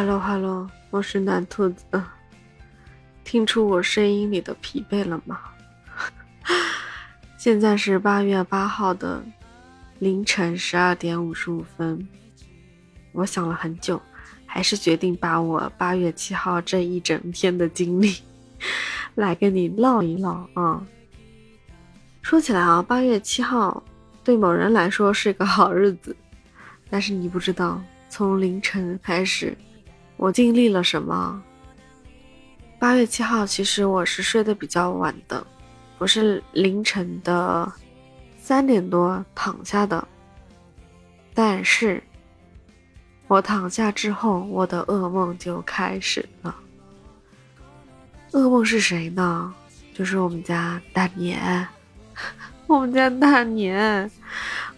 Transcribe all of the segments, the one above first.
Hello Hello，我是男兔子，听出我声音里的疲惫了吗？现在是八月八号的凌晨十二点五十五分，我想了很久，还是决定把我八月七号这一整天的经历 来跟你唠一唠啊。说起来啊，八月七号对某人来说是个好日子，但是你不知道，从凌晨开始。我经历了什么？八月七号，其实我是睡得比较晚的，我是凌晨的三点多躺下的。但是，我躺下之后，我的噩梦就开始了。噩梦是谁呢？就是我们家大年，我们家大年，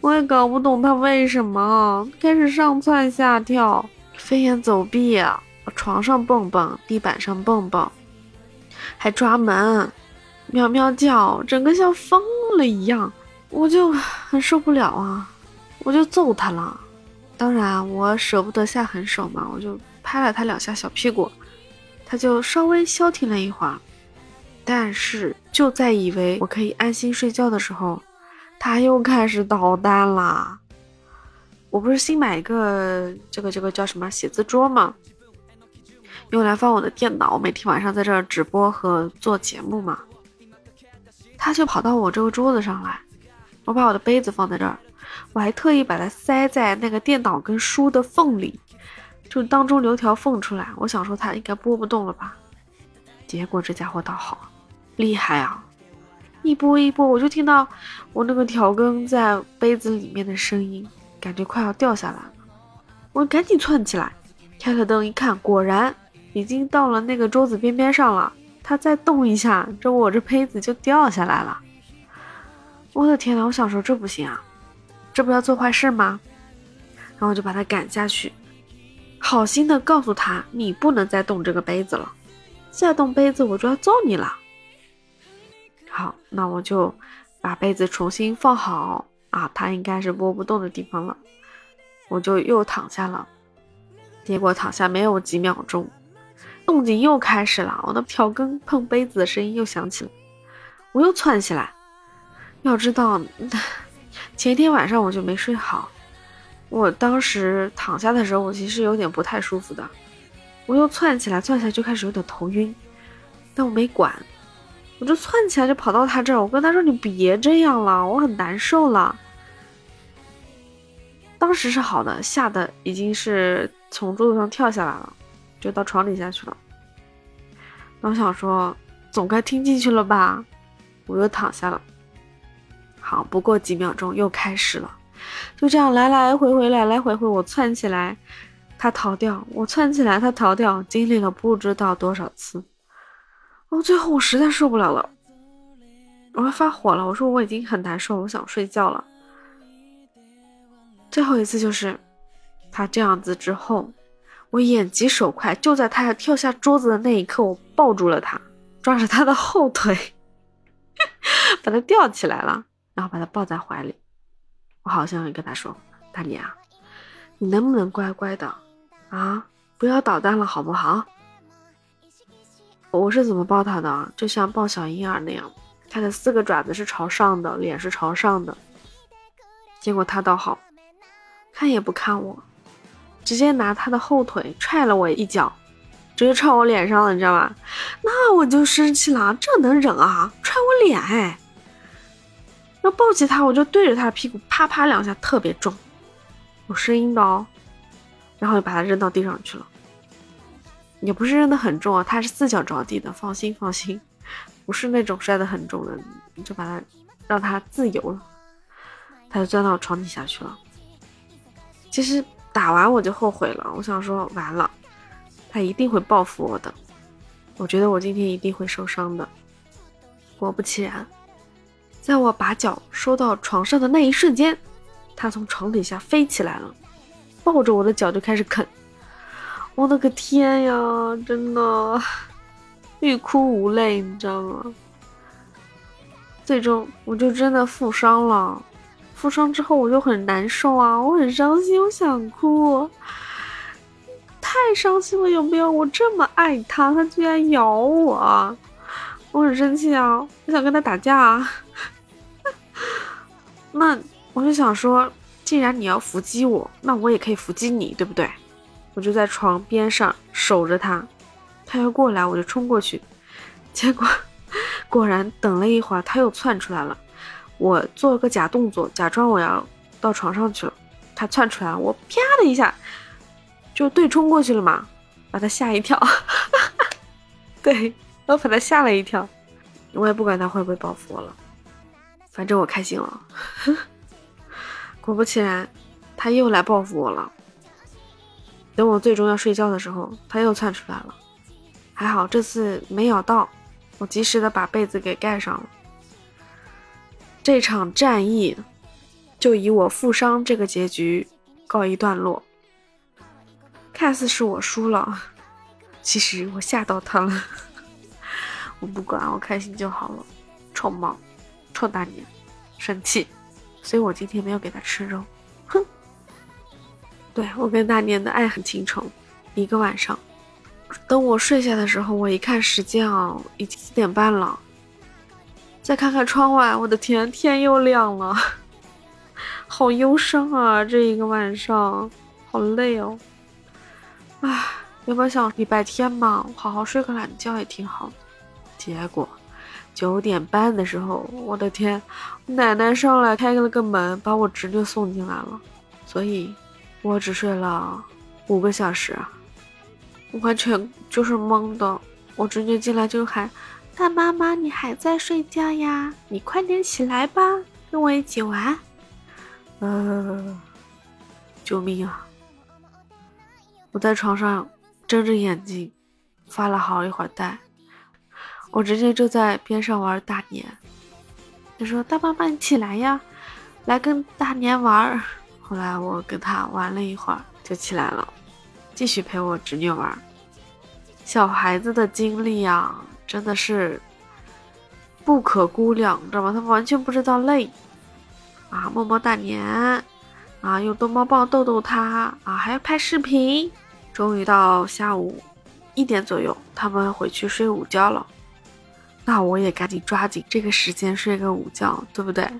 我也搞不懂他为什么开始上蹿下跳。飞檐走壁，床上蹦蹦，地板上蹦蹦，还抓门，喵喵叫，整个像疯了一样，我就很受不了啊，我就揍他了。当然，我舍不得下狠手嘛，我就拍了他两下小屁股，他就稍微消停了一会儿。但是就在以为我可以安心睡觉的时候，他又开始捣蛋啦。我不是新买一个这个这个叫什么写字桌吗？用来放我的电脑，每天晚上在这儿直播和做节目嘛。他就跑到我这个桌子上来，我把我的杯子放在这儿，我还特意把它塞在那个电脑跟书的缝里，就当中留条缝出来。我想说他应该拨不动了吧，结果这家伙倒好，厉害啊！一拨一拨，我就听到我那个调羹在杯子里面的声音。感觉快要掉下来了，我赶紧窜起来，开了灯一看，果然已经到了那个桌子边边上了。它再动一下，这我这杯子就掉下来了。我的天呐，我想说这不行啊，这不要做坏事吗？然后我就把他赶下去，好心的告诉他，你不能再动这个杯子了，再动杯子我就要揍你了。好，那我就把杯子重新放好。啊，他应该是拨不动的地方了，我就又躺下了。结果躺下没有几秒钟，动静又开始了，我的调羹碰杯子的声音又响起了。我又窜起来，要知道前一天晚上我就没睡好，我当时躺下的时候，我其实有点不太舒服的。我又窜起来，窜起来就开始有点头晕，但我没管。我就窜起来，就跑到他这儿。我跟他说：“你别这样了，我很难受了。”当时是好的，吓得已经是从桌子上跳下来了，就到床底下去了。我想说，总该听进去了吧？我又躺下了。好，不过几秒钟又开始了，就这样来来回回，来来回回。我窜起来，他逃掉；我窜起来，他逃掉。经历了不知道多少次。哦，最后我实在受不了了，我要发火了。我说我已经很难受，我想睡觉了。最后一次就是他这样子之后，我眼疾手快，就在他要跳下桌子的那一刻，我抱住了他，抓着他的后腿，把他吊起来了，然后把他抱在怀里。我好像跟他说：“大李啊，你能不能乖乖的啊，不要捣蛋了，好不好？”我是怎么抱他的？就像抱小婴儿那样，他的四个爪子是朝上的，脸是朝上的。结果他倒好，看也不看我，直接拿他的后腿踹了我一脚，直接踹我脸上了，你知道吗？那我就生气了，这能忍啊？踹我脸哎！要抱起他，我就对着他的屁股啪啪两下，特别重，有声音的哦。然后就把他扔到地上去了。也不是扔的很重啊，他是四脚着地的，放心放心，不是那种摔得很重的，你就把他让他自由了，他就钻到床底下去了。其实打完我就后悔了，我想说完了，他一定会报复我的，我觉得我今天一定会受伤的。果不其然，在我把脚收到床上的那一瞬间，他从床底下飞起来了，抱着我的脚就开始啃。我的个天呀，真的欲哭无泪，你知道吗？最终我就真的负伤了，负伤之后我就很难受啊，我很伤心，我想哭。太伤心了，有没有？我这么爱他，他居然咬我，我很生气啊！我想跟他打架。那我就想说，既然你要伏击我，那我也可以伏击你，对不对？我就在床边上守着他，他要过来我就冲过去，结果果然等了一会儿，他又窜出来了。我做了个假动作，假装我要到床上去了，他窜出来，我啪的一下就对冲过去了嘛，把他吓一跳。对我把他吓了一跳，我也不管他会不会报复我了。反正我开心了，果不其然，他又来报复我了。等我最终要睡觉的时候，它又窜出来了。还好这次没咬到，我及时的把被子给盖上了。这场战役就以我负伤这个结局告一段落。看似是我输了，其实我吓到他了。我不管，我开心就好了。臭猫。臭大年，生气，所以我今天没有给他吃肉。对我跟大年的爱很情仇。一个晚上，等我睡下的时候，我一看时间啊，已经四点半了。再看看窗外，我的天，天又亮了，好忧伤啊！这一个晚上，好累哦。唉，原本想礼拜天嘛，好好睡个懒觉也挺好，结果。九点半的时候，我的天，奶奶上来开了个门，把我侄女送进来了，所以，我只睡了五个小时，完全就是懵的。我侄女进来就喊：“大妈妈，你还在睡觉呀？你快点起来吧，跟我一起玩。”呃，救命啊！我在床上睁着眼睛，发了好一会儿呆。我直接就在边上玩大年，他说：“大妈妈，你起来呀，来跟大年玩。”后来我跟他玩了一会儿，就起来了，继续陪我侄女玩。小孩子的精力啊，真的是不可估量，知道吗？他们完全不知道累啊，摸摸大年啊，用逗猫棒逗逗他啊，还要拍视频。终于到下午一点左右，他们回去睡午觉了。那我也赶紧抓紧这个时间睡个午觉，对不对？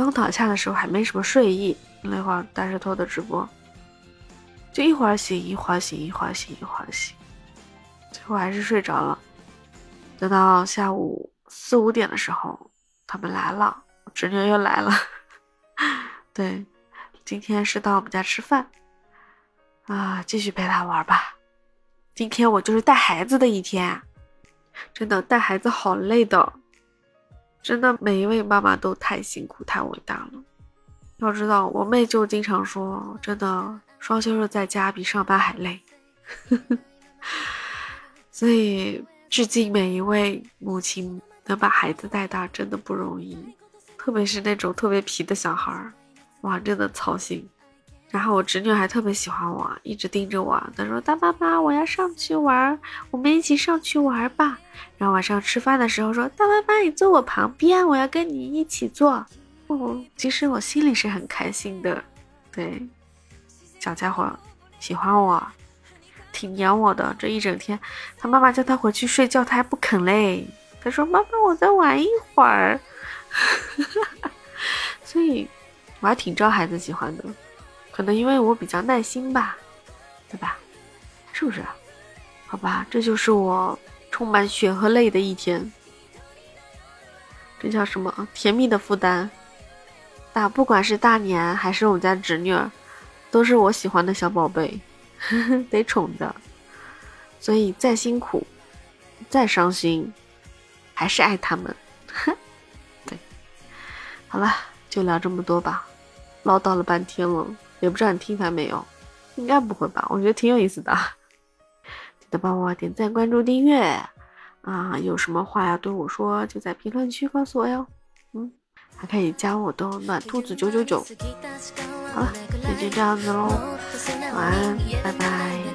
刚躺下的时候还没什么睡意，那会儿大石头的直播，就一会儿醒一会儿醒一会儿醒一会儿醒，最后还是睡着了。等到下午四五点的时候，他们来了，侄女又来了。对，今天是到我们家吃饭啊，继续陪他玩吧。今天我就是带孩子的一天。真的带孩子好累的，真的每一位妈妈都太辛苦太伟大了。要知道，我妹就经常说，真的双休日在家比上班还累。所以，致敬每一位母亲能把孩子带大，真的不容易，特别是那种特别皮的小孩儿，哇，真的操心。然后我侄女还特别喜欢我，一直盯着我。她说：“大妈妈，我要上去玩，我们一起上去玩吧。”然后晚上吃饭的时候说：“大妈妈，你坐我旁边，我要跟你一起坐。”哦，其实我心里是很开心的。对，小家伙喜欢我，挺黏我的。这一整天，他妈妈叫他回去睡觉，他还不肯嘞。他说：“妈妈，我再玩一会儿。”所以，我还挺招孩子喜欢的。可能因为我比较耐心吧，对吧？是不是？好吧，这就是我充满血和泪的一天。这叫什么？甜蜜的负担。大，不管是大年还是我们家侄女儿，都是我喜欢的小宝贝，得宠着。所以再辛苦，再伤心，还是爱他们。对，好了，就聊这么多吧，唠叨了半天了。也不知道你听完没有，应该不会吧？我觉得挺有意思的，记得帮我点赞、关注、订阅啊！有什么话要对我说，就在评论区告诉我哟。嗯，还可以加我的暖兔子九九九。好了，那就这样子喽，晚安，拜拜。